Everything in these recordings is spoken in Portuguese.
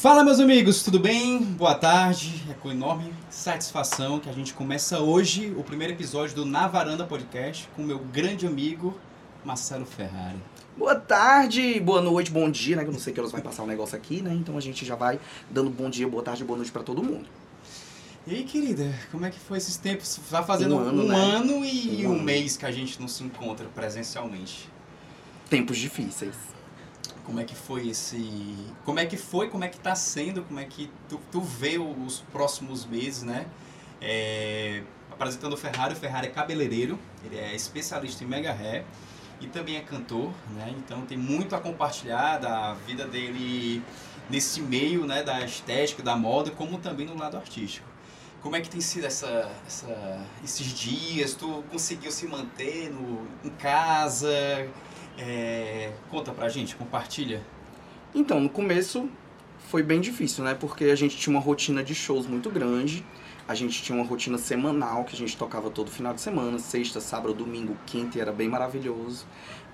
Fala meus amigos, tudo bem? Boa tarde. É com enorme satisfação que a gente começa hoje o primeiro episódio do Na Varanda Podcast com meu grande amigo Marcelo Ferrari. Boa tarde, boa noite, bom dia, né? Eu não sei que horas vai passar o negócio aqui, né? Então a gente já vai dando bom dia, boa tarde, boa noite pra todo mundo. E aí, querida, como é que foi esses tempos? Vai fazendo Um um ano, ano, né? e Um um ano. mês que a gente não se encontra presencialmente. Tempos difíceis. Como é que foi esse. Como é que foi, como é que tá sendo, como é que tu, tu vê os próximos meses, né? É, apresentando o Ferrari, o Ferrari é cabeleireiro, ele é especialista em mega hair e também é cantor, né? Então tem muito a compartilhar da vida dele nesse meio, né? Da estética, da moda, como também no lado artístico. Como é que tem sido essa, essa- esses dias? Tu conseguiu se manter no, em casa? É, conta pra gente, compartilha. Então, no começo foi bem difícil, né? Porque a gente tinha uma rotina de shows muito grande. A gente tinha uma rotina semanal que a gente tocava todo final de semana, sexta, sábado, domingo, quinta, e era bem maravilhoso.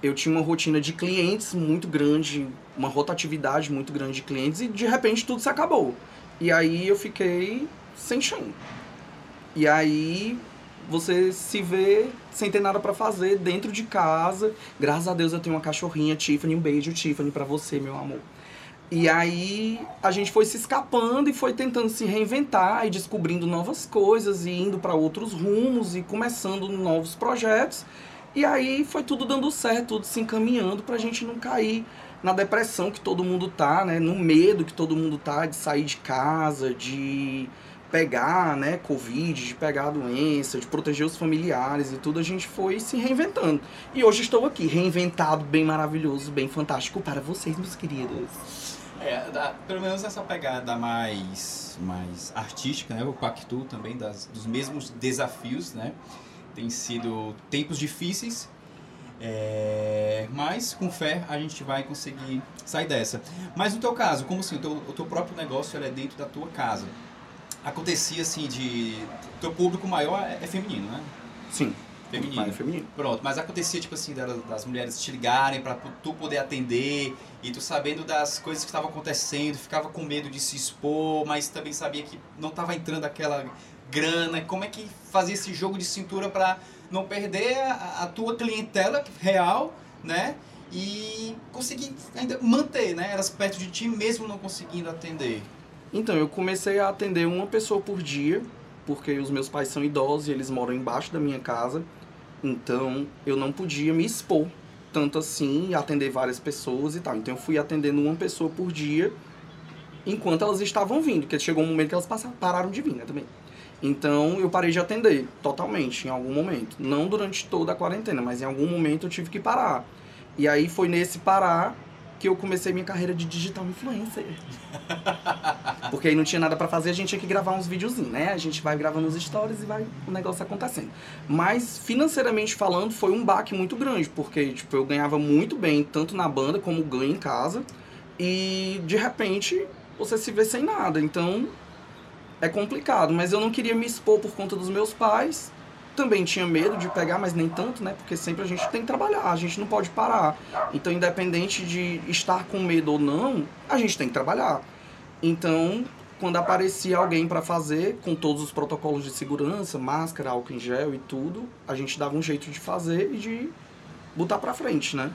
Eu tinha uma rotina de clientes muito grande, uma rotatividade muito grande de clientes e de repente tudo se acabou. E aí eu fiquei sem chão. E aí você se vê sem ter nada pra fazer dentro de casa. Graças a Deus eu tenho uma cachorrinha, Tiffany, um beijo, Tiffany, pra você, meu amor. E aí a gente foi se escapando e foi tentando se reinventar e descobrindo novas coisas e indo pra outros rumos e começando novos projetos. E aí foi tudo dando certo, tudo se encaminhando pra gente não cair na depressão que todo mundo tá, né? No medo que todo mundo tá de sair de casa, de pegar, né, Covid, de pegar a doença, de proteger os familiares e tudo, a gente foi se reinventando. E hoje estou aqui, reinventado, bem maravilhoso, bem fantástico para vocês, meus queridos. É, da- pelo menos essa pegada mais, mais artística, né? Eu pactuo também das, dos mesmos desafios, né? Tem sido tempos difíceis, é, mas com fé a gente vai conseguir sair dessa. Mas no teu caso, como assim, o teu, o teu próprio negócio é dentro da tua casa. Acontecia assim de... Teu público maior é, é feminino, né? Sim, Feminino. mais feminino. Pronto, mas acontecia, tipo assim, das mulheres te ligarem pra tu poder atender e tu sabendo das coisas que estavam acontecendo, ficava com medo de se expor, mas também sabia que não tava entrando aquela grana. Como é que fazia esse jogo de cintura pra não perder a, a tua clientela real, né? E conseguir ainda manter, né? Elas perto de ti mesmo não conseguindo atender. Então, eu comecei a atender uma pessoa por dia, porque os meus pais são idosos e eles moram embaixo da minha casa. Então, eu não podia me expor tanto assim, atender várias pessoas e tal. Então, eu fui atendendo uma pessoa por dia enquanto elas estavam vindo, porque chegou um momento que elas passaram, pararam de vir, né, também. Então, eu parei de atender totalmente em algum momento. Não durante toda a quarentena, mas em algum momento eu tive que parar. E aí foi nesse parar que eu comecei minha carreira de digital influencer. Porque aí não tinha nada pra fazer, a gente tinha que gravar uns videozinhos, né? A gente vai gravando os stories e vai o negócio acontecendo. Mas financeiramente falando, foi um baque muito grande, porque tipo, eu ganhava muito bem, tanto na banda como ganho em casa. E de repente você se vê sem nada. Então é complicado, mas eu não queria me expor por conta dos meus pais. Também tinha medo de pegar, mas nem tanto, né? Porque sempre a gente tem que trabalhar, a gente não pode parar. Então, independente de estar com medo ou não, a gente tem que trabalhar. Então, quando aparecia alguém para fazer, com todos os protocolos de segurança, máscara, álcool em gel e tudo, a gente dava um jeito de fazer e de botar pra frente, né?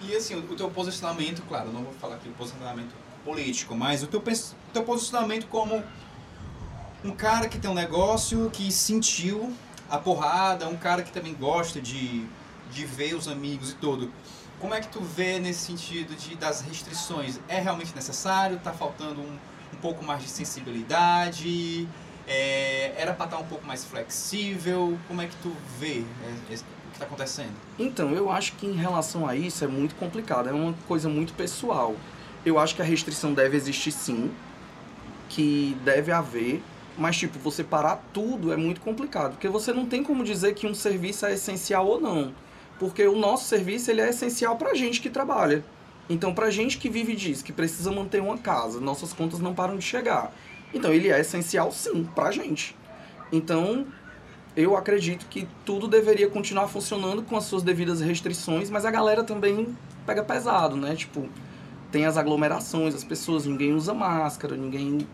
E assim, o teu posicionamento, claro, não vou falar aqui posicionamento político, mas o teu, teu posicionamento como um cara que tem um negócio, que sentiu a porrada, um cara que também gosta de, de ver os amigos e tudo. Como é que tu vê nesse sentido de, das restrições? É realmente necessário? Tá faltando um, um pouco mais de sensibilidade? É, era para estar um pouco mais flexível? Como é que tu vê é, esse- o que está acontecendo? Então, eu acho que em relação a isso é muito complicado, é uma coisa muito pessoal. Eu acho que a restrição deve existir sim, que deve haver, mas tipo, você parar tudo é muito complicado, porque você não tem como dizer que um serviço é essencial ou não, porque o nosso serviço ele é essencial pra gente que trabalha. Então, pra gente que vive disso, que precisa manter uma casa, nossas contas não param de chegar. Então, ele é essencial sim pra gente. Então, eu acredito que tudo deveria continuar funcionando com as suas devidas restrições, mas a galera também pega pesado, né? Tipo, tem as aglomerações, as pessoas, ninguém usa máscara, ninguém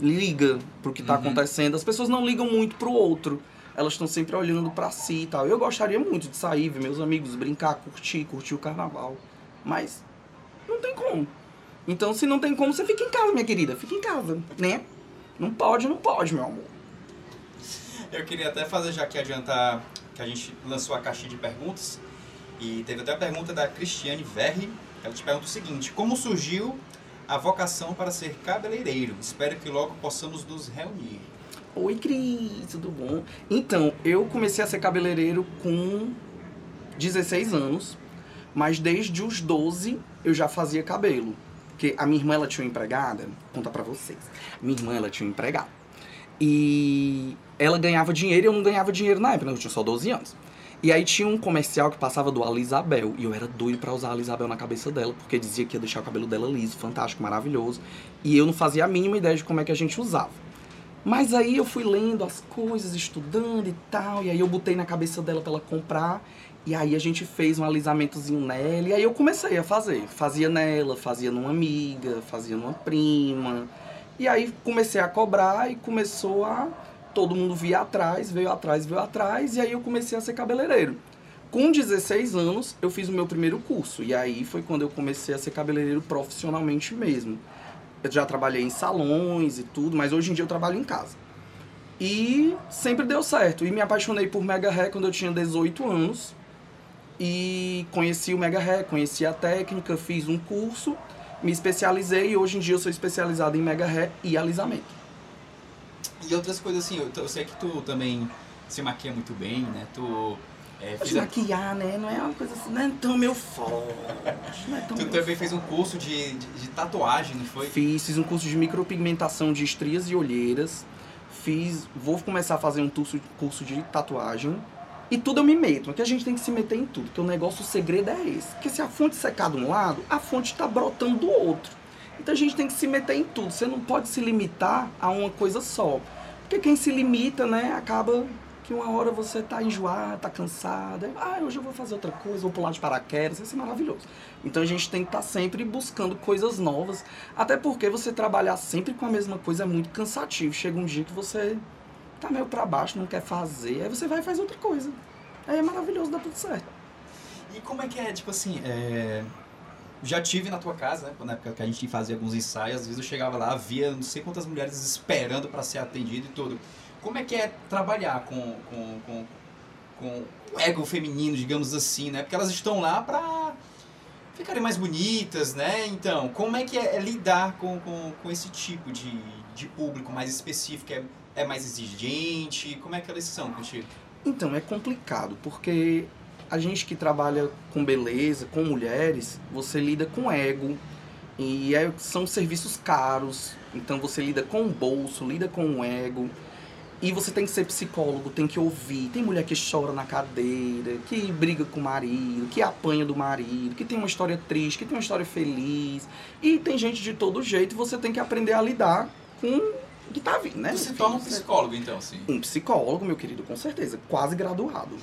liga pro que tá Uhum. acontecendo. As pessoas não ligam muito pro outro. Elas estão sempre olhando pra si e tal. Eu gostaria muito de sair, ver meus amigos, brincar, curtir, curtir o carnaval. Mas não tem como. Então, se não tem como, você fica em casa, minha querida. Fica em casa, né? Não pode, não pode, meu amor. Eu queria até fazer, já que adiantar que a gente lançou a caixinha de perguntas, e teve até a pergunta da Cristiane Verri, ela te pergunta o seguinte, como surgiu a vocação para ser cabeleireiro? Espero que logo possamos nos reunir. Oi, Cris, tudo bom? Então, eu comecei a ser cabeleireiro com 16 anos, mas desde os 12 eu já fazia cabelo. Porque a minha irmã, ela tinha uma empregada, vou contar pra vocês. Minha irmã, ela tinha um empregado. E ela ganhava dinheiro e eu não ganhava dinheiro na época, né? eu tinha só 12 anos. E aí tinha um comercial que passava do Alisabel, e eu era doido pra usar a Alisabel na cabeça dela, porque dizia que ia deixar o cabelo dela liso, fantástico, maravilhoso. E eu não fazia a mínima ideia de como é que a gente usava. Mas aí eu fui lendo as coisas, estudando e tal, e aí eu botei na cabeça dela pra ela comprar, e aí a gente fez um alisamentozinho nela, e aí eu comecei a fazer. Fazia nela, fazia numa amiga, fazia numa prima. E aí comecei a cobrar e começou a. Todo mundo via atrás, veio atrás, veio atrás, e aí eu comecei a ser cabeleireiro. Com 16 anos, eu fiz o meu primeiro curso, e aí foi quando eu comecei a ser cabeleireiro profissionalmente mesmo. Eu já trabalhei em salões e tudo, mas hoje em dia eu trabalho em casa. E sempre deu certo. E me apaixonei por Mega Hair quando eu tinha 18 anos. E conheci o Mega Hair, conheci a técnica, fiz um curso, me especializei e hoje em dia eu sou especializado em Mega Hair e alisamento. E outras coisas assim, eu, eu sei que tu também se maquia muito bem, né? Tu, é, a- maquiar, né? Não é uma coisa assim, não é tão meu forte. É tão tu meu também fez um curso de, de, de tatuagem, não foi? Fiz, fiz um curso de micropigmentação de estrias e olheiras. Fiz, vou começar a fazer um curso, curso de tatuagem. E tudo eu me meto, porque a gente tem que se meter em tudo, porque o negócio, o segredo é esse. Porque se a fonte secar de um lado, a fonte está brotando do outro. Então a gente tem que se meter em tudo. Você não pode se limitar a uma coisa só. Porque quem se limita, né, acaba que uma hora você tá enjoado, tá cansado. Ah, hoje eu vou fazer outra coisa, vou pular de paraquedas, isso é maravilhoso. Então a gente tem que estar sempre buscando coisas novas. Até porque você trabalhar sempre com a mesma coisa é muito cansativo. Chega um dia que você tá meio pra baixo, não quer fazer, aí você vai e faz outra coisa. Aí é maravilhoso, dá tudo certo. E como é que é, tipo assim, é... já tive na tua casa, né? Na época que a gente fazia alguns ensaios, às vezes eu chegava lá, via não sei quantas mulheres esperando para ser atendido e tudo. Como é que é trabalhar com, com, com, com o ego feminino, digamos assim, né? Porque elas estão lá pra ficarem mais bonitas, né? Então, como é que é, é lidar com, com, com esse tipo de, de público mais específico? É, é mais exigente? Como é que elas são contigo? Então, é complicado, porque a gente que trabalha com beleza, com mulheres, você lida com ego. E é- são serviços caros, então você lida com o bolso, lida com o ego. E você tem que ser psicólogo, tem que ouvir. Tem mulher que chora na cadeira, que briga com o marido, que apanha do marido, que tem uma história triste, que tem uma história feliz. E tem gente de todo jeito, e você tem que aprender a lidar com o que tá vindo, né? Tu se torna um você- psicólogo, então, sim. um psicólogo, meu querido, com certeza. Quase graduado.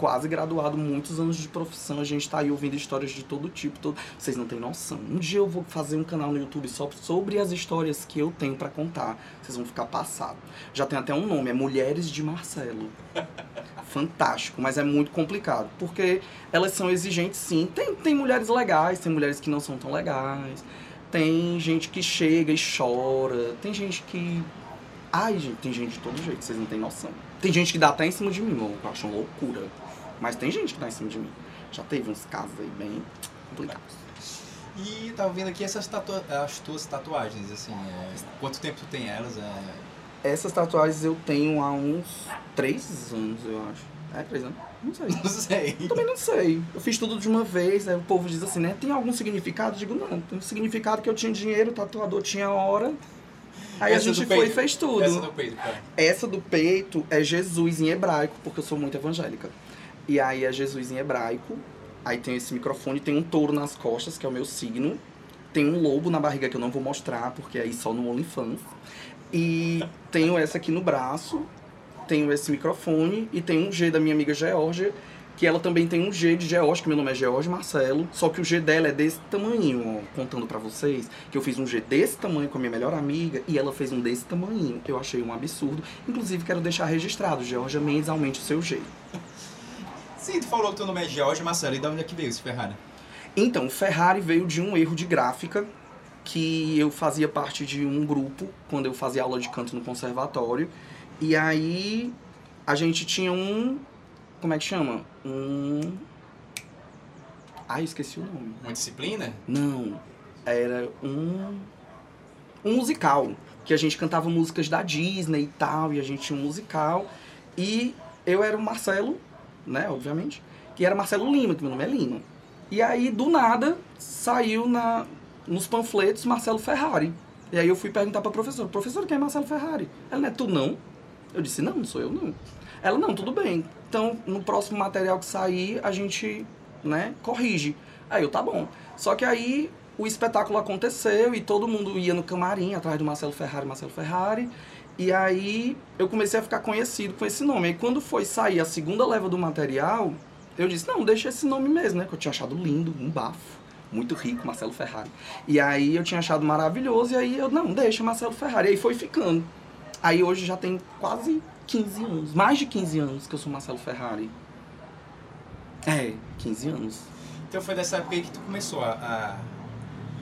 Quase graduado, muitos anos de profissão. A gente tá aí ouvindo histórias de todo tipo. Todo... Vocês não têm noção. Um dia eu vou fazer um canal no YouTube só sobre as histórias que eu tenho pra contar. Vocês vão ficar passados. Já tem até um nome, é Mulheres de Marcelo. Fantástico, mas é muito complicado. Porque elas são exigentes, sim. Tem, tem mulheres legais, tem mulheres que não são tão legais. Tem gente que chega e chora. Tem gente que Ai, gente, tem gente de todo jeito, vocês não têm noção. Tem gente que dá até em cima de mim, eu acho uma loucura. Mas tem gente que dá em cima de mim. Já teve uns casos aí bem complicados. E tava vendo aqui essas tatua as tuas tatuagens, assim, é, quanto tempo tu tem elas? É... Essas tatuagens eu tenho há uns três anos, eu acho. É, três anos? Não sei. Não sei. Também não sei. Eu fiz tudo de uma vez, aí o povo diz assim, né? Tem algum significado? Eu digo, não. Tem um significado que eu tinha dinheiro, o tatuador tinha hora. Aí Essa a gente foi e fez tudo. Essa do peito, cara. Essa do peito é Jesus em hebraico, porque eu sou muito evangélica. E aí é Jesus em hebraico. Aí tem esse microfone, tem um touro nas costas, que é o meu signo. Tem um lobo na barriga que eu não vou mostrar, porque aí só no OnlyFans. E tenho essa aqui no braço. Tenho esse microfone. E tem um G da minha amiga Georgia, que ela também tem um G de George, que meu nome é George Marcelo, só que o G dela é desse tamanho, ó, contando pra vocês, que eu fiz um G desse tamanho com a minha melhor amiga e ela fez um desse tamanho. Eu achei um absurdo. Inclusive, quero deixar registrado, Georgia Mendes, o seu G. Sim, tu falou que teu nome é George Marcelo, e de onde é que veio esse Ferrari? Então, o Ferrari veio de um erro de gráfica que eu fazia parte de um grupo quando eu fazia aula de canto no conservatório. E aí a gente tinha um. Como é que chama? Um. Ai, esqueci o nome. Uma disciplina? Não. Era um. Um musical. Que a gente cantava músicas da Disney e tal. E a gente tinha um musical. E eu era o Marcelo, né, obviamente. Que era Marcelo Lima, que meu nome é Lima. E aí, do nada, saiu na, nos panfletos Marcelo Ferrari. E aí eu fui perguntar pra professora, professora, quem é Marcelo Ferrari? Ela, não é tu não? Eu disse, não, não sou eu não. Ela, não, tudo bem. Então, no próximo material que sair, a gente, né, corrige. Aí eu, tá bom. Só que aí o espetáculo aconteceu e todo mundo ia no camarim atrás do Marcelo Ferrari, Marcelo Ferrari. E aí eu comecei a ficar conhecido com esse nome. E quando foi sair a segunda leva do material, eu disse, não, deixa esse nome mesmo, né? Que eu tinha achado lindo, um bafo. Muito rico, Marcelo Ferrari. E aí eu tinha achado maravilhoso, e aí eu, não, deixa Marcelo Ferrari. E aí foi ficando. Aí hoje já tem quase 15 anos, mais de 15 anos que eu sou Marcelo Ferrari. É, 15 anos. Então foi dessa época aí que tu começou a, a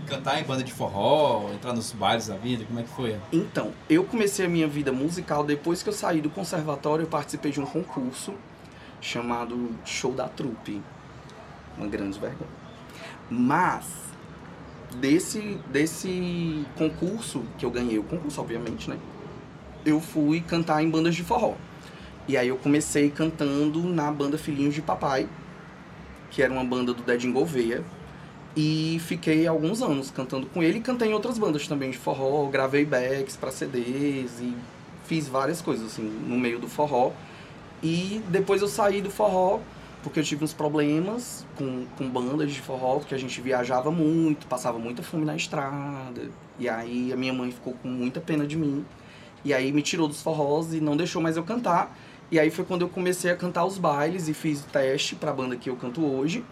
cantar em banda de forró, entrar nos bailes da vida, como é que foi? Então, eu comecei a minha vida musical depois que eu saí do conservatório, eu participei de um concurso chamado Show da Trupe. Uma grande vergonha. Mas desse desse concurso que eu ganhei, o concurso obviamente, né? Eu fui cantar em bandas de forró. E aí eu comecei cantando na banda Filhinhos de Papai, que era uma banda do Dedinho Gouveia. E fiquei alguns anos cantando com ele e cantei em outras bandas também de forró, gravei backs para CDs e fiz várias coisas assim no meio do forró. E depois eu saí do forró porque eu tive uns problemas com, com bandas de forró, porque a gente viajava muito, passava muita fome na estrada. E aí a minha mãe ficou com muita pena de mim. E aí me tirou dos forrós e não deixou mais eu cantar. E aí foi quando eu comecei a cantar os bailes e fiz o teste para a banda que eu canto hoje.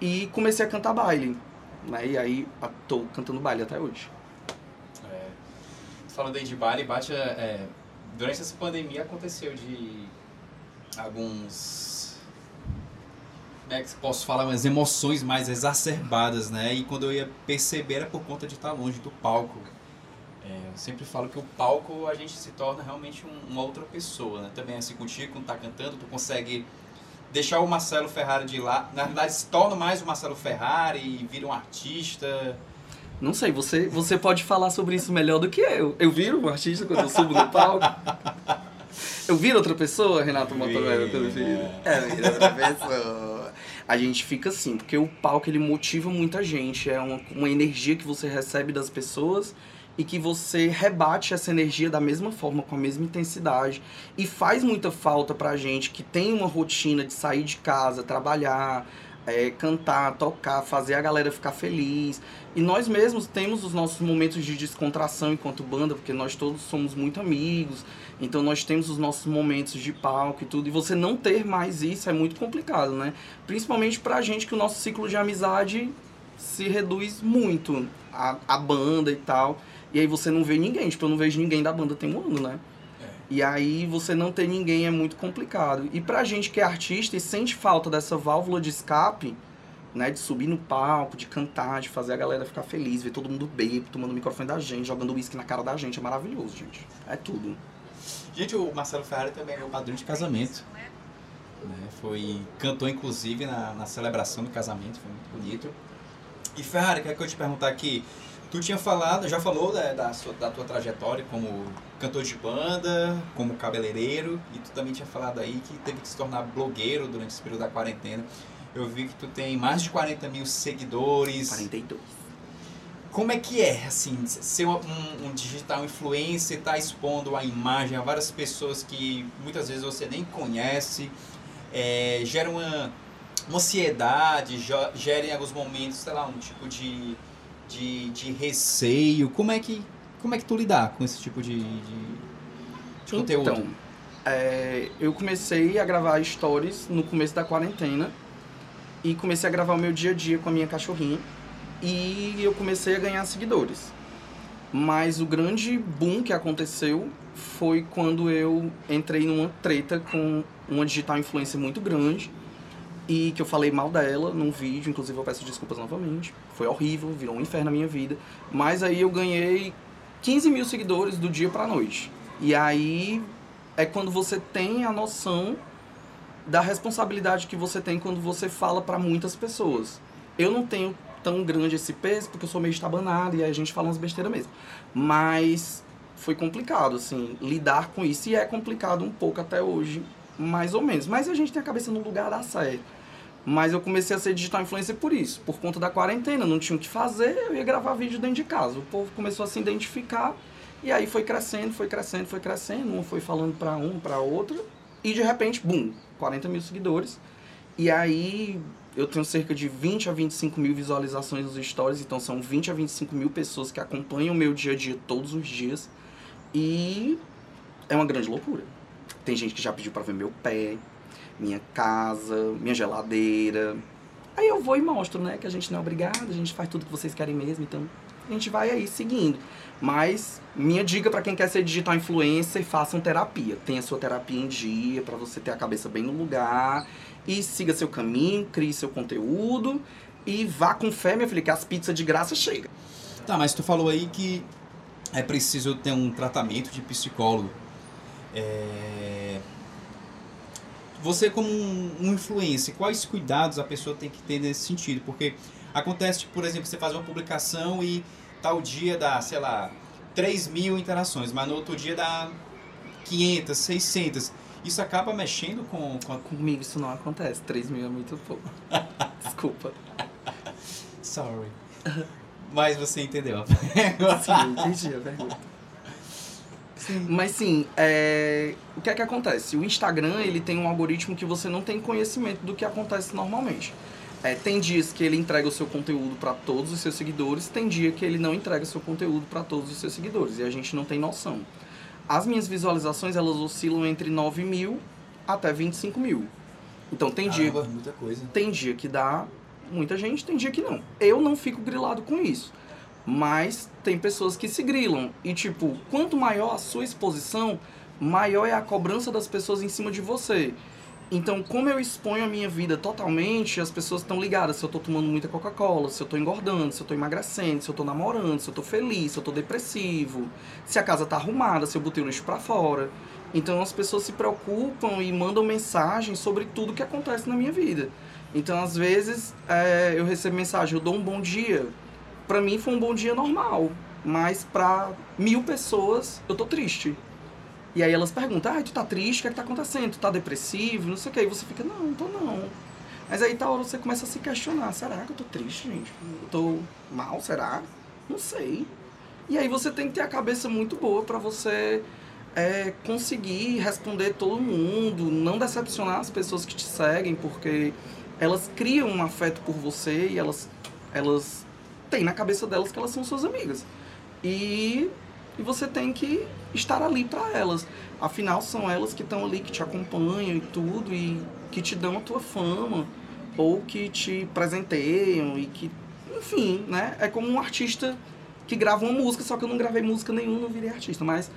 E comecei a cantar baile. Né? E aí tô cantando baile até hoje. É, falando aí de baile, bate, é, durante essa pandemia aconteceu de alguns como é que posso falar umas emoções mais exacerbadas né e quando eu ia perceber era por conta de estar longe do palco é, eu sempre falo que o palco a gente se torna realmente um, uma outra pessoa né também assim contigo quando tá cantando tu consegue deixar o Marcelo Ferrari de lá na verdade se torna mais o Marcelo Ferrari e vira um artista não sei, você, você pode falar sobre isso melhor do que eu. Eu viro um artista quando eu subo no palco. Eu viro outra pessoa, Renato Motorella, pelo vídeo. É, vira outra pessoa. A gente fica assim, porque o palco ele motiva muita gente. É uma, uma energia que você recebe das pessoas e que você rebate essa energia da mesma forma, com a mesma intensidade. E faz muita falta pra gente que tem uma rotina de sair de casa, trabalhar, é, cantar, tocar, fazer a galera ficar feliz. E nós mesmos temos os nossos momentos de descontração enquanto banda, porque nós todos somos muito amigos, então nós temos os nossos momentos de palco e tudo. E você não ter mais isso é muito complicado, né? Principalmente pra gente que o nosso ciclo de amizade se reduz muito a, a banda e tal. E aí você não vê ninguém, tipo, eu não vejo ninguém da banda tem um ano, né? E aí você não ter ninguém é muito complicado. E pra gente que é artista e sente falta dessa válvula de escape, né, de subir no palco, de cantar, de fazer a galera ficar feliz, ver todo mundo bêbado, tomando o microfone da gente, jogando uísque na cara da gente, é maravilhoso, gente. É tudo. Gente, o Marcelo Ferrari também é meu padrinho de casamento. Né? Foi, cantou inclusive na, na celebração do casamento, foi muito bonito. E Ferrari, quer que eu te perguntar aqui? Tu tinha falado, já falou da, da, sua, da tua trajetória como cantor de banda, como cabeleireiro, e tu também tinha falado aí que teve que se tornar blogueiro durante esse período da quarentena. Eu vi que tu tem mais de 40 mil seguidores. 42. Como é que é, assim, ser um, um digital influencer, estar tá expondo a imagem a várias pessoas que muitas vezes você nem conhece, é, gera uma, uma ansiedade, gera em alguns momentos, sei lá, um tipo de de, de receio? Como é que como é que tu lidar com esse tipo de, de, de conteúdo? Então, é, eu comecei a gravar stories no começo da quarentena e comecei a gravar o meu dia a dia com a minha cachorrinha e eu comecei a ganhar seguidores. Mas o grande boom que aconteceu foi quando eu entrei numa treta com uma digital influencer muito grande e que eu falei mal dela num vídeo, inclusive eu peço desculpas novamente. Foi horrível, virou um inferno na minha vida. Mas aí eu ganhei 15 mil seguidores do dia pra noite. E aí é quando você tem a noção da responsabilidade que você tem quando você fala para muitas pessoas. Eu não tenho tão grande esse peso porque eu sou meio estabanado e aí a gente fala umas besteiras mesmo. Mas foi complicado, assim, lidar com isso. E é complicado um pouco até hoje, mais ou menos. Mas a gente tem a cabeça no lugar da série. Mas eu comecei a ser digital influencer por isso, por conta da quarentena, não tinha o que fazer, eu ia gravar vídeo dentro de casa. O povo começou a se identificar e aí foi crescendo, foi crescendo, foi crescendo, um foi falando para um, para outra, e de repente, bum, 40 mil seguidores. E aí eu tenho cerca de 20 a 25 mil visualizações nos stories, então são 20 a 25 mil pessoas que acompanham o meu dia a dia todos os dias. E é uma grande loucura. Tem gente que já pediu para ver meu pé, minha casa, minha geladeira. Aí eu vou e mostro, né? Que a gente não é obrigado, a gente faz tudo que vocês querem mesmo, então a gente vai aí seguindo. Mas minha dica para quem quer ser digital influencer, façam terapia. Tenha sua terapia em dia para você ter a cabeça bem no lugar e siga seu caminho, crie seu conteúdo e vá com fé, minha filha, que as pizzas de graça chegam. Tá, mas tu falou aí que é preciso ter um tratamento de psicólogo. É... Você como um, um influencer, quais cuidados a pessoa tem que ter nesse sentido? Porque acontece, por exemplo, você faz uma publicação e tal dia dá, sei lá, 3 mil interações, mas no outro dia dá 500, 600. Isso acaba mexendo com, com a... Comigo isso não acontece. 3 mil é muito pouco. Desculpa. Sorry. Mas você entendeu. sim, entendi a pergunta. Sim. Mas sim, é... o que é que acontece? O Instagram ele tem um algoritmo que você não tem conhecimento do que acontece normalmente. É, tem dias que ele entrega o seu conteúdo para todos os seus seguidores, tem dia que ele não entrega o seu conteúdo para todos os seus seguidores e a gente não tem noção. As minhas visualizações elas oscilam entre 9 mil até 25 mil. Então tem Caramba, dia. muita coisa. Tem dia que dá muita gente, tem dia que não. Eu não fico grilado com isso. Mas tem pessoas que se grilam. E tipo, quanto maior a sua exposição, maior é a cobrança das pessoas em cima de você. Então, como eu exponho a minha vida totalmente, as pessoas estão ligadas se eu estou tomando muita Coca-Cola, se eu estou engordando, se eu estou emagrecendo, se eu estou namorando, se eu estou feliz, se eu estou depressivo, se a casa está arrumada, se eu botei o lixo para fora. Então, as pessoas se preocupam e mandam mensagens sobre tudo que acontece na minha vida. Então, às vezes, é, eu recebo mensagem, eu dou um bom dia. Para mim foi um bom dia normal, mas para mil pessoas eu tô triste. E aí elas perguntam, ah, tu tá triste, o que é que tá acontecendo? Tu tá depressivo, não sei o que. E você fica, não, não tô não. Mas aí tá hora você começa a se questionar, será que eu tô triste, gente? Eu tô mal, será? Não sei. E aí você tem que ter a cabeça muito boa para você é, conseguir responder todo mundo, não decepcionar as pessoas que te seguem, porque elas criam um afeto por você e elas, elas têm na cabeça delas que elas são suas amigas. E e você tem que estar ali para elas. Afinal, são elas que estão ali, que te acompanham e tudo, e que te dão a tua fama, ou que te presenteiam, e que, enfim, né? É como um artista que grava uma música, só que eu não gravei música nenhuma, não virei artista, mas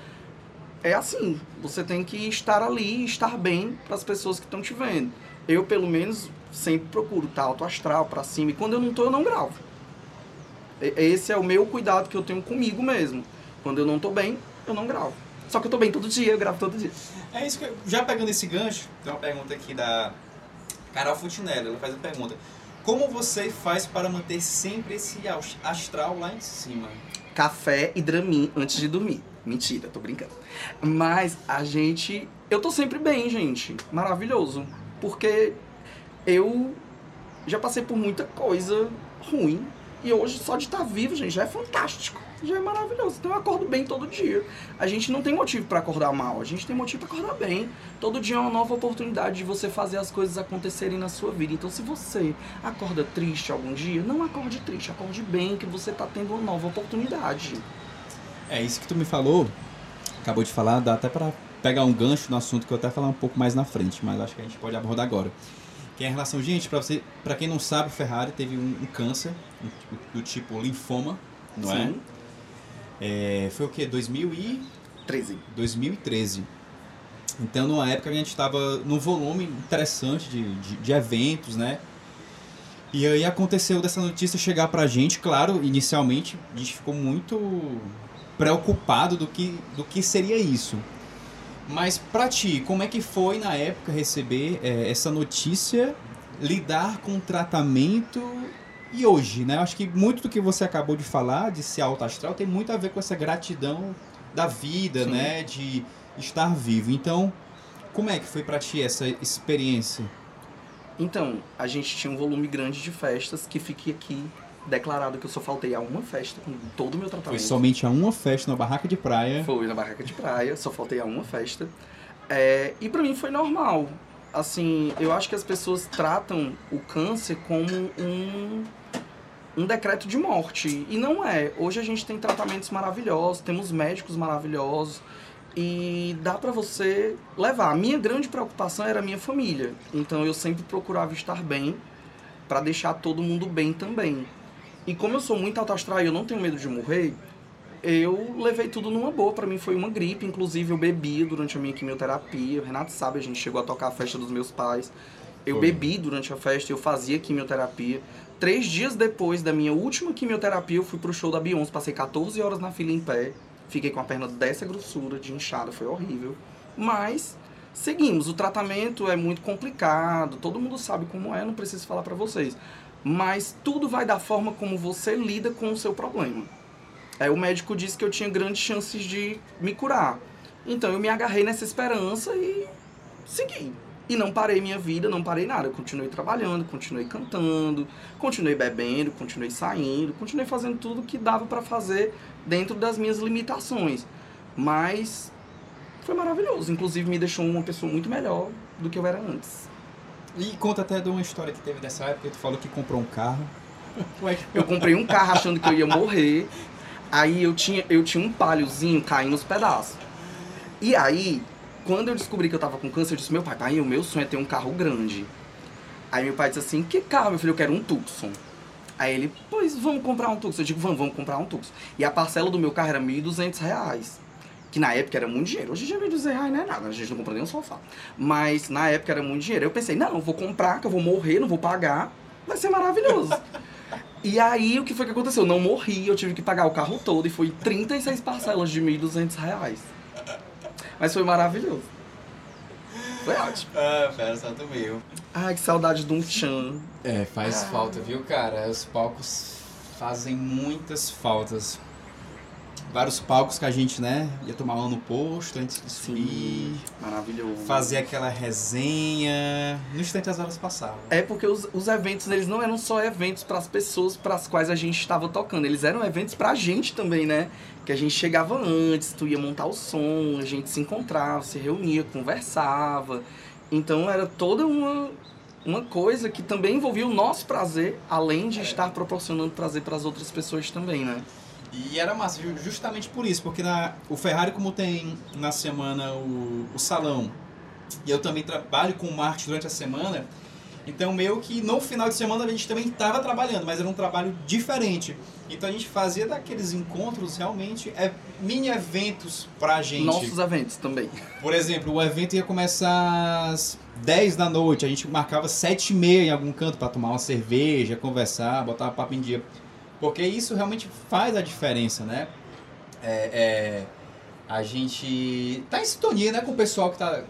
é assim, você tem que estar ali, estar bem para as pessoas que estão te vendo. Eu, pelo menos, sempre procuro estar alto astral, para cima, e quando eu não tô, eu não gravo. Esse é o meu cuidado que eu tenho comigo mesmo. Quando eu não tô bem, eu não gravo. Só que eu tô bem todo dia, eu gravo todo dia. É isso que eu, já pegando esse gancho, tem uma pergunta aqui da Carol Futinelli, ela faz a pergunta. Como você faz para manter sempre esse astral lá em cima? Café e Dramin antes de dormir. Mentira, tô brincando. Mas a gente. Eu tô sempre bem, gente. Maravilhoso. Porque eu já passei por muita coisa ruim. E hoje, só de estar vivo, gente, já é fantástico já é maravilhoso. Então eu acordo bem todo dia. A gente não tem motivo para acordar mal, a gente tem motivo para acordar bem. Todo dia é uma nova oportunidade de você fazer as coisas acontecerem na sua vida. Então se você acorda triste algum dia, não acorde triste, acorde bem que você tá tendo uma nova oportunidade. É isso que tu me falou, acabou de falar, dá até para pegar um gancho no assunto que eu até falar um pouco mais na frente, mas acho que a gente pode abordar agora. Que é em relação, gente, para você, para quem não sabe, Ferrari teve um, um câncer do, do, tipo linfoma, não é? Sim. é? Foi o que? 2013. 2013. Então, numa época a gente estava num volume interessante de, de, de eventos, né? E aí aconteceu dessa notícia chegar pra gente, claro, inicialmente a gente ficou muito preocupado do que, do que seria isso. Mas pra ti, como é que foi na época receber é, essa notícia, lidar com o tratamento e hoje, né? Eu acho que muito do que você acabou de falar, de ser alto astral, tem muito a ver com essa gratidão da vida, Sim. né? De estar vivo. Então, como é que foi para ti essa experiência? Então, a gente tinha um volume grande de festas que fiquei aqui declarado que eu só faltei a uma festa com todo o meu tratamento. Foi somente a uma festa na barraca de praia? Foi na barraca de praia, só faltei a uma festa. É, e para mim foi normal. Assim, eu acho que as pessoas tratam o câncer como um, um decreto de morte. E não é. Hoje a gente tem tratamentos maravilhosos, temos médicos maravilhosos e dá para você levar. A minha grande preocupação era a minha família, então eu sempre procurava estar bem para deixar todo mundo bem também. E como eu sou muito alto astral e eu não tenho medo de morrer, eu levei tudo numa boa. Para mim foi uma gripe, inclusive eu bebi durante a minha quimioterapia. O Renato sabe, a gente chegou a tocar a festa dos meus pais. Eu foi. bebi durante a festa, eu fazia quimioterapia. Três dias depois da minha última quimioterapia, eu fui pro show da Beyoncé, passei 14 horas na fila em pé. Fiquei com a perna dessa grossura, de inchada, foi horrível. Mas seguimos. O tratamento é muito complicado, todo mundo sabe como é, não preciso falar para vocês. Mas tudo vai da forma como você lida com o seu problema. É, o médico disse que eu tinha grandes chances de me curar. Então eu me agarrei nessa esperança e segui. E não parei minha vida, não parei nada. Continuei trabalhando, continuei cantando, continuei bebendo, continuei saindo, continuei fazendo tudo que dava para fazer dentro das minhas limitações. Mas foi maravilhoso. Inclusive me deixou uma pessoa muito melhor do que eu era antes. E conta até de uma história que teve dessa época, tu falou que comprou um carro. Eu comprei um carro achando que eu ia morrer. Aí eu tinha, eu tinha um palhozinho caindo nos pedaços. E aí, quando eu descobri que eu tava com câncer, eu disse, meu pai, pai, o meu sonho é ter um carro grande. Aí meu pai disse assim, que carro, meu filho? Eu quero um Tucson. Aí ele, pois vamos comprar um Tucson. Eu digo, vamos, vamos comprar um Tucson. E a parcela do meu carro era R$ 1.200. Que na época era muito dinheiro. Hoje em dia R$ 1.200 não é nada, a gente não compra nem um sofá. Mas na época era muito dinheiro. Eu pensei, não, eu vou comprar, que eu vou morrer, não vou pagar. Vai ser maravilhoso. e aí, o que foi que aconteceu? Eu não morri, eu tive que pagar o carro todo. E foi 36 parcelas de R$ 1.200. Mas foi maravilhoso. Foi ótimo. Ah, fera, santo meu. Ai, que saudade de um chan. É, faz ah. falta, viu, cara? Os palcos fazem muitas faltas. Vários palcos que a gente, né, ia tomar um no posto antes de subir. Maravilhoso. Fazer aquela resenha. No instante as horas passavam. É porque os, os eventos, eles não eram só eventos para as pessoas para as quais a gente estava tocando. Eles eram eventos para a gente também, né? Que a gente chegava antes, tu ia montar o som, a gente se encontrava, se reunia, conversava. Então era toda uma, uma coisa que também envolvia o nosso prazer, além de estar proporcionando prazer para as outras pessoas também, né? E era massa, justamente por isso, porque na, o Ferrari, como tem na semana o, o salão, e eu também trabalho com marketing durante a semana, então, meio que no final de semana a gente também estava trabalhando, mas era um trabalho diferente. Então a gente fazia daqueles encontros realmente é, mini eventos pra gente. Nossos eventos também. Por exemplo, o evento ia começar às 10 da noite, a gente marcava 7 e meia em algum canto para tomar uma cerveja, conversar, botar papo em dia. Porque isso realmente faz a diferença, né? É, é, a gente tá em sintonia né, com o pessoal que tá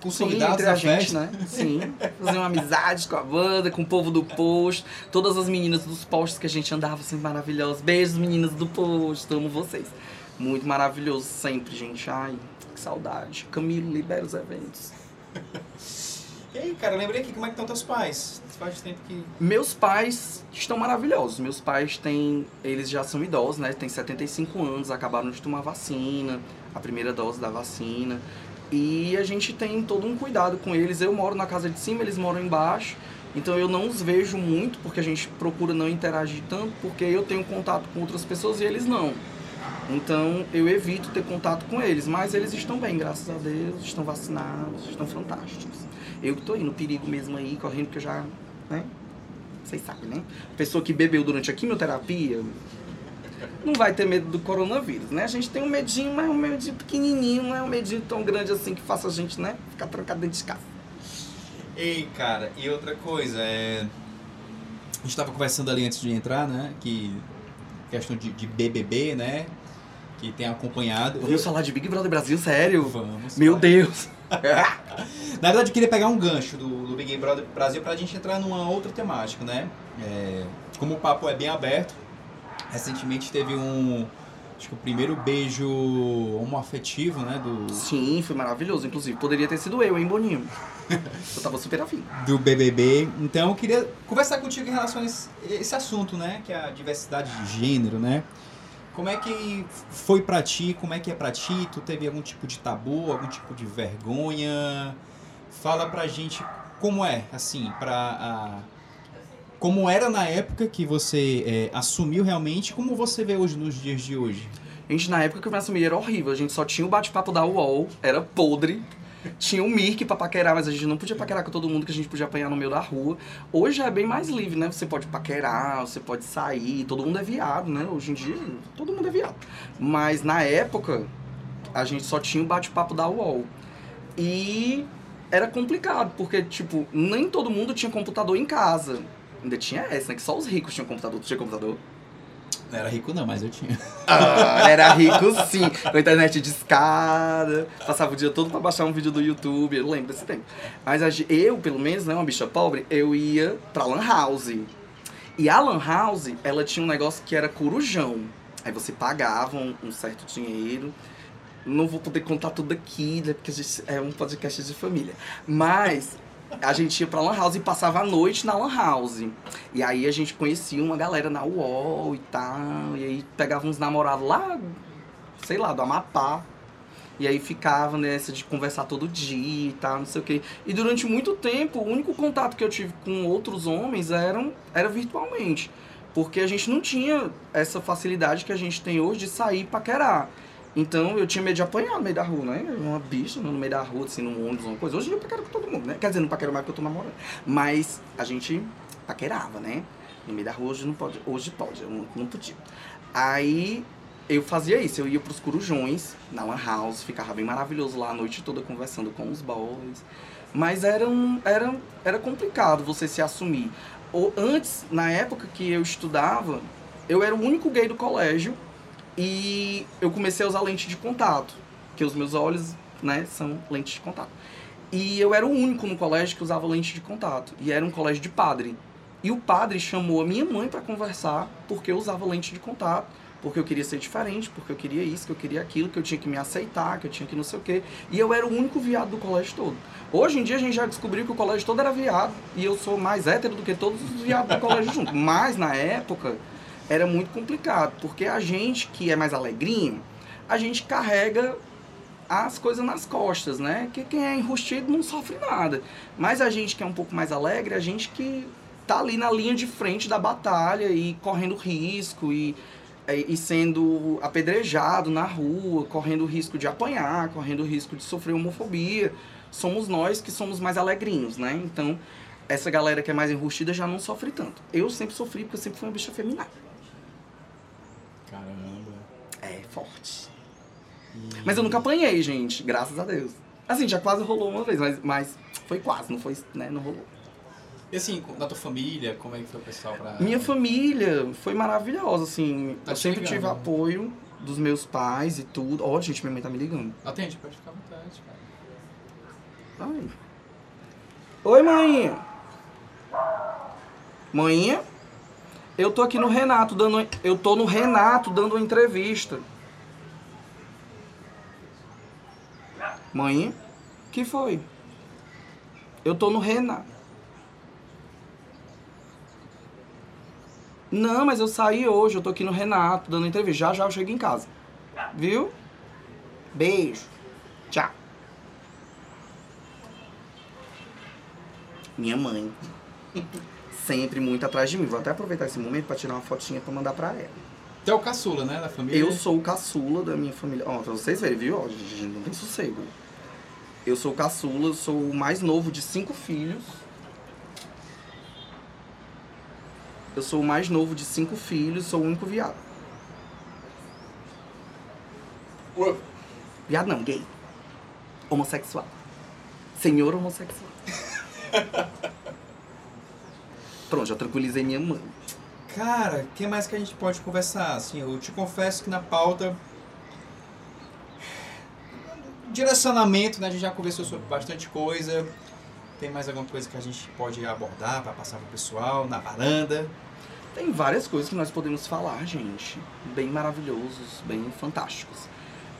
convidados da gente, né? Sim. Fazer uma amizade com a banda, com o povo do posto. Todas as meninas dos postos que a gente andava, assim, maravilhosas. Beijos, meninas do posto. Amo vocês. Muito maravilhoso sempre, gente. Ai, que saudade. Camilo, libera os eventos. E aí, cara, lembrei aqui, como é que estão teus pais? Faz tempo que... Meus pais estão maravilhosos. Meus pais têm... Eles já são idosos, né? Têm 75 anos, acabaram de tomar vacina. A primeira dose da vacina. E a gente tem todo um cuidado com eles. Eu moro na casa de cima, eles moram embaixo. Então eu não os vejo muito, porque a gente procura não interagir tanto, porque eu tenho contato com outras pessoas e eles não. Então eu evito ter contato com eles, mas eles estão bem, graças a Deus, estão vacinados, estão fantásticos. Eu que tô no perigo mesmo aí, correndo, porque eu já, né? Vocês sabem, né? Pessoa que bebeu durante a quimioterapia não vai ter medo do coronavírus, né? A gente tem um medinho, mas é um medinho pequenininho, não é um medinho tão grande assim que faça a gente, né? Ficar trancado dentro de casa. Ei, cara, e outra coisa, é... a gente tava conversando ali antes de entrar, né? Que questão de, de BBB, né? Que tem acompanhado. Ouviu falar de Big Brother Brasil, sério? Vamos. Meu. Deus! Na verdade, eu queria pegar um gancho do, do Big Brother Brasil pra gente entrar numa outra temática, né? É, como o papo é bem aberto, recentemente teve um. Acho que o primeiro beijo homoafetivo, né? Do, Sim, foi maravilhoso. Inclusive, poderia ter sido eu, hein, Boninho? Eu tava super afim. do BBB. Então eu queria conversar contigo em relação a esse, esse assunto, né? Que é a diversidade de gênero, né? Como é que foi pra ti? Como é que é pra ti? Tu teve algum tipo de tabu, algum tipo de vergonha? Fala pra gente como é, assim, pra... a- como era na época que você é, assumiu realmente, como você vê hoje nos dias de hoje? Gente, na época que eu me assumi era horrível. A gente só tinha o bate-papo da UOL, era podre. Tinha o Mirk pra paquerar, mas a gente não podia paquerar com todo mundo que a gente podia apanhar no meio da rua. Hoje é bem mais livre, né? Você pode paquerar, você pode sair, todo mundo é viado, né? Hoje em dia, todo mundo é viado. Mas na época, a gente só tinha o bate-papo da UOL. E era complicado, porque, tipo, nem todo mundo tinha computador em casa. Ainda tinha essa, né? Que só os ricos tinham computador. Tu tinha computador? Não era rico não, mas eu tinha. Ah, era rico sim. Com a internet de escada. Passava o dia todo pra baixar um vídeo do YouTube. Eu lembro desse tempo. Mas eu, pelo menos, né, uma bicha pobre, eu ia pra Lan House. E a Lan House, ela tinha um negócio que era corujão. Aí você pagava um, um certo dinheiro. Não vou poder contar tudo aqui, né, porque a gente é um podcast de família. Mas a gente ia pra Lan House e passava a noite na Lan House. E aí a gente conhecia uma galera na UOL e tal. E aí pegava uns namorados lá, sei lá, do Amapá. E aí ficava nessa de conversar todo dia e tal, não sei o quê. E durante muito tempo, o único contato que eu tive com outros homens eram, era virtualmente. Porque a gente não tinha essa facilidade que a gente tem hoje de sair paquerar. Então eu tinha medo de apanhar no meio da rua, né? Uma bicha no meio da rua, assim, num ônibus, uma coisa. Hoje eu paquero com todo mundo, né? Quer dizer, não paquero mais porque eu tô namorando. Mas a gente paquerava, né? No meio da rua hoje não pode. Hoje pode, eu não, não podia. Aí eu fazia isso, eu ia pros corujões, na Lan House, ficava bem maravilhoso lá a noite toda conversando com os boys. Mas era, um, era, era complicado você se assumir. Ou, antes, na época que eu estudava, eu era o único gay do colégio e eu comecei a usar lente de contato, que os meus olhos, né, são lentes de contato. E eu era o único no colégio que usava lente de contato, e era um colégio de padre. E o padre chamou a minha mãe para conversar porque eu usava lente de contato, porque eu queria ser diferente, porque eu queria isso, que eu queria aquilo, que eu tinha que me aceitar, que eu tinha que não sei o quê. E eu era o único viado do colégio todo. Hoje em dia a gente já descobriu que o colégio todo era viado, e eu sou mais hétero do que todos os viados do colégio junto. Mas na época era muito complicado, porque a gente que é mais alegrinho, a gente carrega as coisas nas costas, né? Que quem é enrustido não sofre nada. Mas a gente que é um pouco mais alegre, a gente que tá ali na linha de frente da batalha e correndo risco e, e sendo apedrejado na rua, correndo risco de apanhar, correndo risco de sofrer homofobia. Somos nós que somos mais alegrinhos, né? Então, essa galera que é mais enrustida já não sofre tanto. Eu sempre sofri porque eu sempre fui uma bicha feminina. Caramba. É, forte. Mas eu nunca apanhei, gente, graças a Deus. Assim, já quase rolou uma vez, mas, mas foi quase, não foi, né, não rolou. E assim, da tua família, como é que foi o pessoal pra... Minha família foi maravilhosa, assim, Tá eu sempre ligando, tive né? apoio dos meus pais e tudo. Ó, gente, minha mãe tá me ligando. Atende, pode ficar à vontade, cara. Ai. Oi, mãe. Mãinha, eu tô aqui no Renato dando, eu tô no Renato dando uma entrevista. Mãe, que foi? Eu tô no Renato. Não, mas eu saí hoje, eu tô aqui no Renato dando entrevista. Já já eu chego em casa. Viu? Beijo. Tchau. Minha mãe. Sempre muito atrás de mim. Vou até aproveitar esse momento pra tirar uma fotinha pra mandar pra ela. Tu é o caçula, né, da família? Eu sou o caçula da minha família. Ó, pra vocês verem, viu? Ó, gente, não tem sossego. Eu sou o caçula, sou o mais novo de cinco filhos. Eu sou o mais novo de cinco filhos, sou o único viado. Viado não, gay. Homossexual. Senhor homossexual. Pronto, já tranquilizei minha mãe. Cara, o que mais que a gente pode conversar? Assim, eu te confesso que na pauta. Direcionamento, né? A gente já conversou sobre bastante coisa. Tem mais alguma coisa que a gente pode abordar para passar pro pessoal na varanda? Tem várias coisas que nós podemos falar, gente. Bem maravilhosos, bem fantásticos.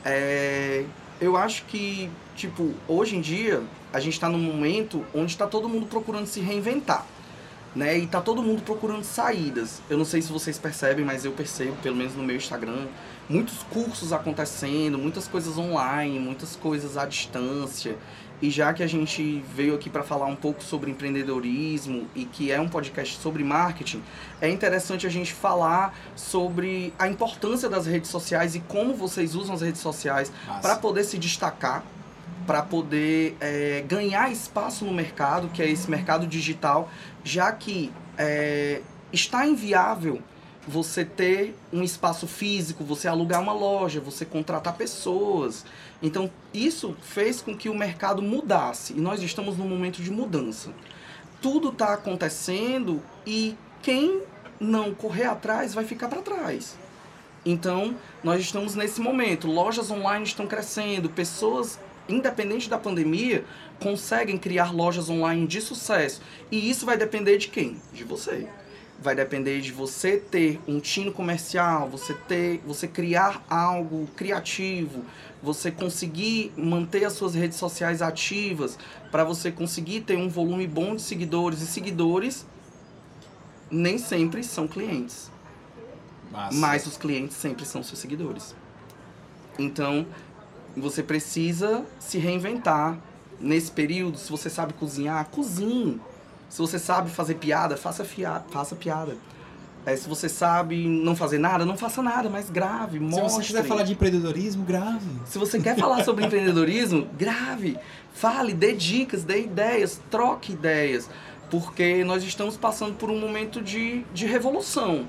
É, eu acho que, tipo, hoje em dia, a gente está num momento onde está todo mundo procurando se reinventar. Né? E tá todo mundo procurando saídas. Eu não sei se vocês percebem, mas eu percebo, pelo menos no meu Instagram, muitos cursos acontecendo, muitas coisas online, muitas coisas à distância. E já que a gente veio aqui para falar um pouco sobre empreendedorismo e que é um podcast sobre marketing, é interessante a gente falar sobre a importância das redes sociais e como vocês usam as redes sociais para poder se destacar, para poder é, ganhar espaço no mercado, que é esse mercado digital, já que é, está inviável você ter um espaço físico, você alugar uma loja, você contratar pessoas. Então, isso fez com que o mercado mudasse e nós estamos num momento de mudança. Tudo está acontecendo e quem não correr atrás vai ficar para trás. Então, nós estamos nesse momento. Lojas online estão crescendo, pessoas independente da pandemia, conseguem criar lojas online de sucesso. E isso vai depender de quem? De você. Vai depender de você ter um tino comercial, você ter, você criar algo criativo, você conseguir manter as suas redes sociais ativas, para você conseguir ter um volume bom de seguidores e seguidores nem sempre são clientes. Massa. Mas os clientes sempre são seus seguidores. Então, você precisa se reinventar nesse período. Se você sabe cozinhar, cozinhe. Se você sabe fazer piada, faça, fia faça piada. É, se você sabe não fazer nada, não faça nada, mas grave, mostre. Se você quiser falar de empreendedorismo, grave. Se você quer falar sobre empreendedorismo, grave. Fale, dê dicas, dê ideias, troque ideias. Porque nós estamos passando por um momento de, de revolução.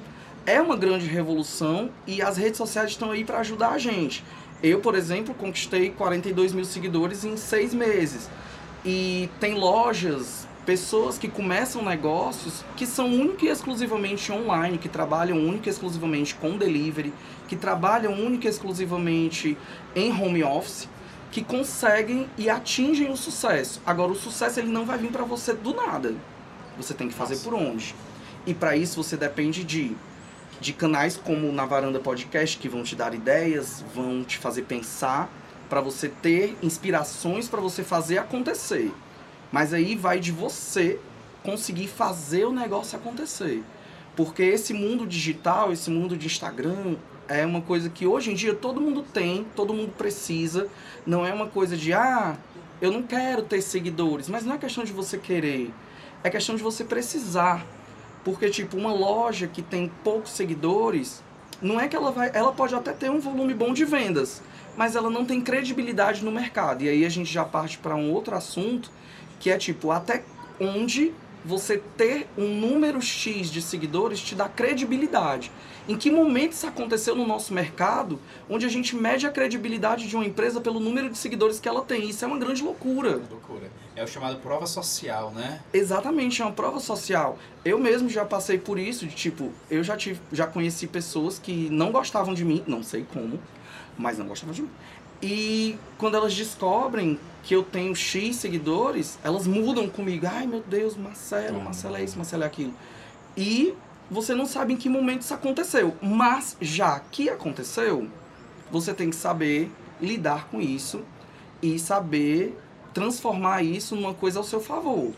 É uma grande revolução e as redes sociais estão aí para ajudar a gente. Eu, por exemplo, conquistei 42 mil seguidores em seis meses. E tem lojas, pessoas que começam negócios que são única e exclusivamente online, que trabalham única e exclusivamente com delivery, que trabalham única e exclusivamente em home office, que conseguem e atingem o sucesso. Agora, o sucesso ele não vai vir para você do nada. Você tem que fazer Nossa. por onde. E para isso você depende de de canais como na Varanda Podcast que vão te dar ideias, vão te fazer pensar para você ter inspirações para você fazer acontecer. Mas aí vai de você conseguir fazer o negócio acontecer. Porque esse mundo digital, esse mundo de Instagram, é uma coisa que hoje em dia todo mundo tem, todo mundo precisa. Não é uma coisa de, ah, eu não quero ter seguidores. Mas não é questão de você querer, é questão de você precisar. Porque, tipo, uma loja que tem poucos seguidores, não é que ela vai. Ela pode até ter um volume bom de vendas, mas ela não tem credibilidade no mercado. E aí a gente já parte para um outro assunto, que é tipo, até onde você ter um número X de seguidores te dá credibilidade. Em que momento isso aconteceu no nosso mercado, onde a gente mede a credibilidade de uma empresa pelo número de seguidores que ela tem? Isso é uma grande loucura. Loucura. É o chamado prova social, né? Exatamente, é uma prova social. Eu mesmo já passei por isso, de tipo, eu já tive, já conheci pessoas que não gostavam de mim, não sei como, mas não gostavam de mim. E quando elas descobrem que eu tenho X seguidores, elas mudam comigo. Ai meu Deus, Marcelo, Marcelo é isso, Marcelo é aquilo. E você não sabe em que momento isso aconteceu. Mas já que aconteceu, você tem que saber lidar com isso e saber transformar isso numa coisa ao seu favor.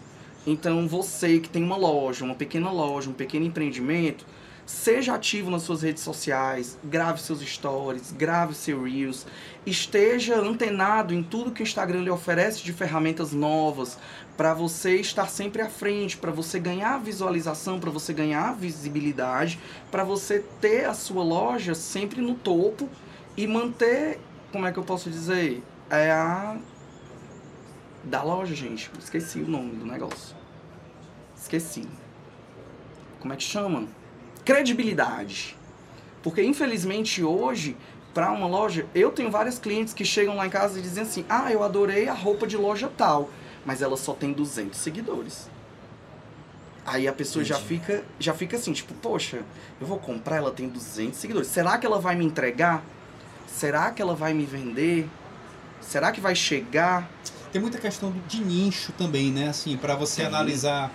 Então você que tem uma loja, uma pequena loja, um pequeno empreendimento, seja ativo nas suas redes sociais, grave seus stories, grave seu reels, esteja antenado em tudo que o Instagram lhe oferece de ferramentas novas para você estar sempre à frente, para você ganhar visualização, para você ganhar visibilidade, para você ter a sua loja sempre no topo e manter, como é que eu posso dizer, é a da loja, gente. Esqueci o nome do negócio. Esqueci. Como é que chama? Credibilidade. Porque infelizmente hoje, para uma loja, eu tenho vários clientes que chegam lá em casa e dizem assim: "Ah, eu adorei a roupa de loja tal, mas ela só tem 200 seguidores". Aí a pessoa já fica, já fica assim, tipo, poxa, eu vou comprar, ela tem 200 seguidores. Será que ela vai me entregar? Será que ela vai me vender? Será que vai chegar? Tem muita questão de nicho também, né? Assim, para você Sim. analisar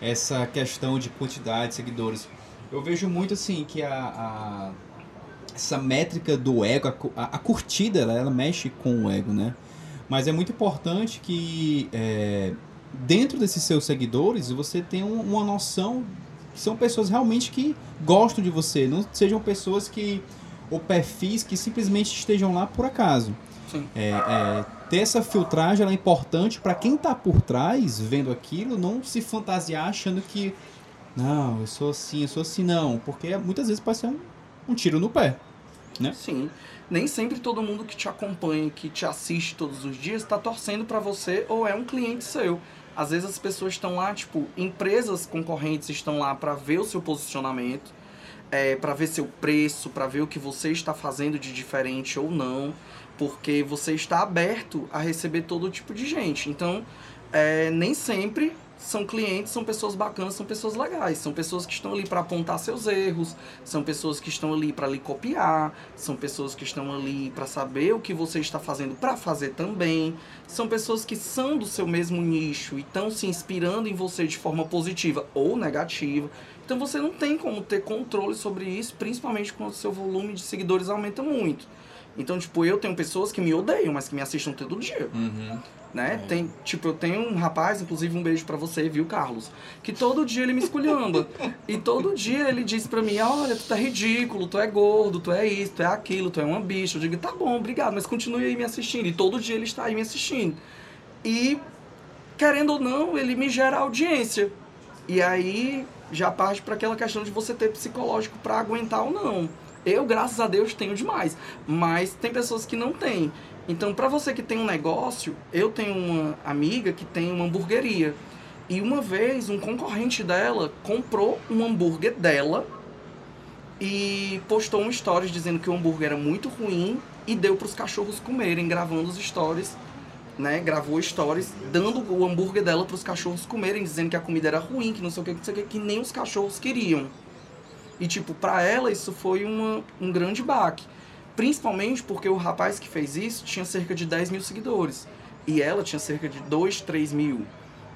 essa questão de quantidade de seguidores. Eu vejo muito assim que a, a essa métrica do ego, a, a curtida, ela, ela, mexe com o ego, né? Mas é muito importante que é, dentro desses seus seguidores você tenha uma noção que são pessoas realmente que gostam de você, não sejam pessoas que ou perfis que simplesmente estejam lá por acaso. É, é, ter essa filtragem é importante para quem está por trás vendo aquilo não se fantasiar achando que não, eu sou assim, eu sou assim, não, porque muitas vezes pode ser um, um tiro no pé. Né? Sim. Nem sempre todo mundo que te acompanha, que te assiste todos os dias, está torcendo para você ou é um cliente seu. Às vezes as pessoas estão lá, tipo, empresas concorrentes estão lá para ver o seu posicionamento, é, para ver seu preço, para ver o que você está fazendo de diferente ou não porque você está aberto a receber todo tipo de gente. Então, é, nem sempre são clientes, são pessoas bacanas, são pessoas legais, são pessoas que estão ali para apontar seus erros, são pessoas que estão ali para lhe copiar, são pessoas que estão ali para saber o que você está fazendo para fazer também, são pessoas que são do seu mesmo nicho e estão se inspirando em você de forma positiva ou negativa. Então você não tem como ter controle sobre isso, principalmente quando o seu volume de seguidores aumenta muito. Então, tipo, eu tenho pessoas que me odeiam, mas que me assistem todo dia. Uhum. Né? É. Tem, tipo, eu tenho um rapaz, inclusive um beijo para você, viu, Carlos? Que todo dia ele me esculhamba. e todo dia ele diz pra mim: Olha, tu tá ridículo, tu é gordo, tu é isso, tu é aquilo, tu é uma bicha. Eu digo: Tá bom, obrigado, mas continue aí me assistindo. E todo dia ele está aí me assistindo. E, querendo ou não, ele me gera audiência. E aí já parte para aquela questão de você ter psicológico para aguentar ou não. Eu, graças a Deus, tenho demais. Mas tem pessoas que não têm. Então, para você que tem um negócio, eu tenho uma amiga que tem uma hamburgueria. E uma vez, um concorrente dela comprou um hambúrguer dela e postou um stories dizendo que o hambúrguer era muito ruim e deu para os cachorros comerem, gravando os stories, né? Gravou stories dando o hambúrguer dela para os cachorros comerem, dizendo que a comida era ruim, que não sei o que, que, sei o que, que nem os cachorros queriam. E, tipo, para ela isso foi uma, um grande baque. Principalmente porque o rapaz que fez isso tinha cerca de 10 mil seguidores. E ela tinha cerca de 2, 3 mil.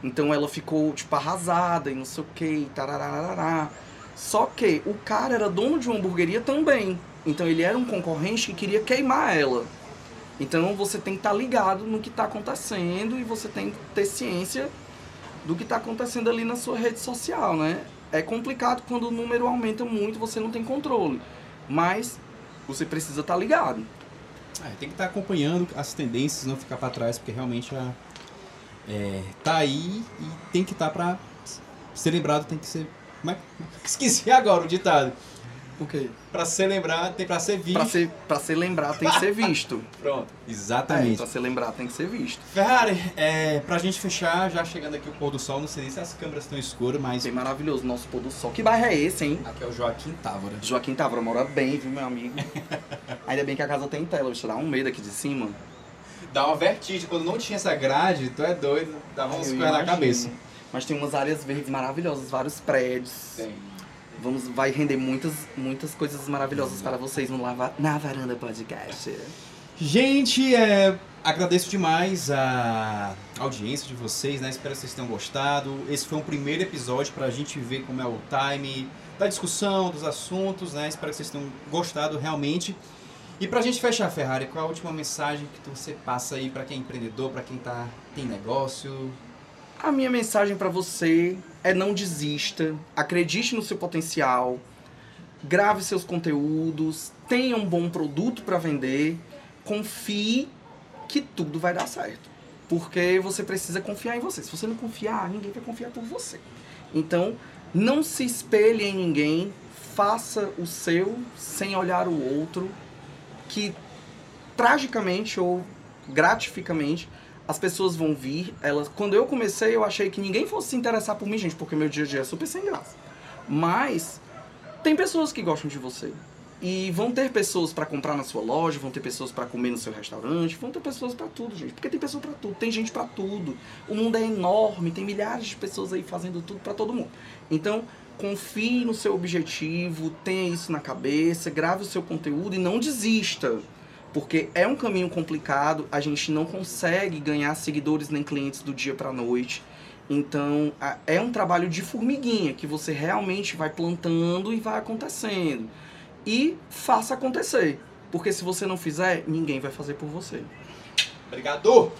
Então ela ficou, tipo, arrasada e não sei o que, tarararará. Só que o cara era dono de uma hamburgueria também. Então ele era um concorrente que queria queimar ela. Então você tem que estar tá ligado no que está acontecendo e você tem que ter ciência do que está acontecendo ali na sua rede social, né? É complicado quando o número aumenta muito, você não tem controle. Mas você precisa estar tá ligado. É, tem que estar tá acompanhando as tendências, não ficar para trás, porque realmente a, é, tá aí e tem que estar tá para ser lembrado, tem que ser. Como é? Esqueci agora o ditado. O quê? Pra ser lembrado, tem pra ser visto. Pra ser, pra ser lembrado, tem que ser visto. Pronto. Exatamente. É, pra ser lembrado, tem que ser visto. Ferrari, é, pra gente fechar, já chegando aqui o pôr do sol, não sei se as câmeras estão escuras, mas. Bem maravilhoso nosso pôr do sol. Que bairro é esse, hein? Aqui é o Joaquim Távora. Joaquim Távora mora bem, viu, meu amigo? Ainda bem que a casa tem tela, deixa eu dar um medo aqui de cima. Dá uma vertigem. Quando não tinha essa grade, tu é doido, dava uns pés na cabeça. Mas tem umas áreas verdes maravilhosas, vários prédios. Tem. Vamos, vai render muitas, muitas coisas maravilhosas para vocês no Lava, na Varanda Podcast. Gente, é, agradeço demais a audiência de vocês, né? Espero que vocês tenham gostado. Esse foi um primeiro episódio para a gente ver como é o time da discussão, dos assuntos, né? Espero que vocês tenham gostado realmente. E para a gente fechar, Ferrari, qual a última mensagem que você passa aí para quem é empreendedor, para quem tá, tem negócio? A minha mensagem para você é não desista, acredite no seu potencial, grave seus conteúdos, tenha um bom produto para vender, confie que tudo vai dar certo. Porque você precisa confiar em você. Se você não confiar, ninguém vai confiar por você. Então, não se espelhe em ninguém, faça o seu sem olhar o outro, que tragicamente ou gratificamente as pessoas vão vir. Elas, quando eu comecei, eu achei que ninguém fosse se interessar por mim, gente, porque meu dia a dia é super sem graça. Mas tem pessoas que gostam de você. E vão ter pessoas para comprar na sua loja, vão ter pessoas para comer no seu restaurante, vão ter pessoas para tudo, gente. Porque tem pessoa para tudo, tem gente para tudo. O mundo é enorme, tem milhares de pessoas aí fazendo tudo para todo mundo. Então, confie no seu objetivo, tenha isso na cabeça, grave o seu conteúdo e não desista. Porque é um caminho complicado, a gente não consegue ganhar seguidores nem clientes do dia para noite. Então, é um trabalho de formiguinha que você realmente vai plantando e vai acontecendo. E faça acontecer. Porque se você não fizer, ninguém vai fazer por você. Obrigado!